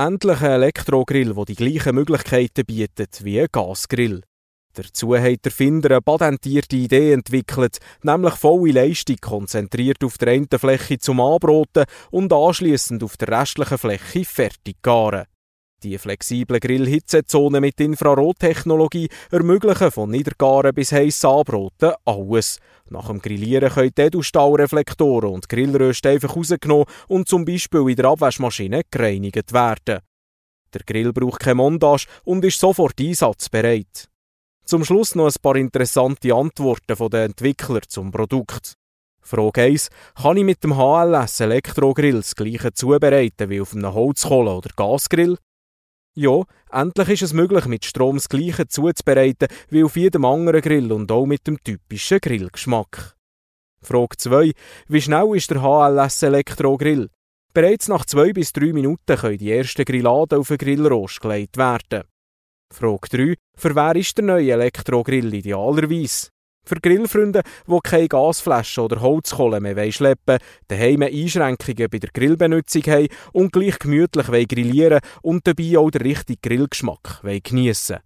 Endlich ein Elektrogrill, der die gleichen Möglichkeiten bietet wie ein Gasgrill. Dazu hat der Finder eine patentierte Idee entwickelt, nämlich volle Leistung konzentriert auf der einen Fläche zum Anbroten und anschließend auf der restlichen Fläche fertig garen. Die flexiblen Grillhitzezonen mit Infrarottechnologie ermöglichen von Niedergaren bis heiß Anbroten alles. Nach dem Grillieren können Edelstahlreflektoren und Grillröste einfach rausgenommen und zum Beispiel in der Abwaschmaschine gereinigt werden. Der Grill braucht keine Montage und ist sofort einsatzbereit. Zum Schluss noch ein paar interessante Antworten der Entwickler zum Produkt. Frage 1. Kann ich mit dem HLS Elektrogrill das gleiche zubereiten wie auf einem Holzkohle- oder Gasgrill? Ja, endlich ist es möglich, mit Strom das Gleiche zuzubereiten wie auf jedem anderen Grill und auch mit dem typischen Grillgeschmack. Frage 2. Wie schnell ist der HLS Elektrogrill? Bereits nach zwei bis drei Minuten können die ersten Grilladen auf den Grillrost gelegt werden. Frage 3. Für wer ist der neue Elektrogrill idealerweise? Für Grillfreunde, die keine Gasflaschen oder Holzkohle mehr schleppen daheim Einschränkungen bei der Grillbenutzung haben und gleich gemütlich grillieren und dabei auch den richtigen Grillgeschmack geniessen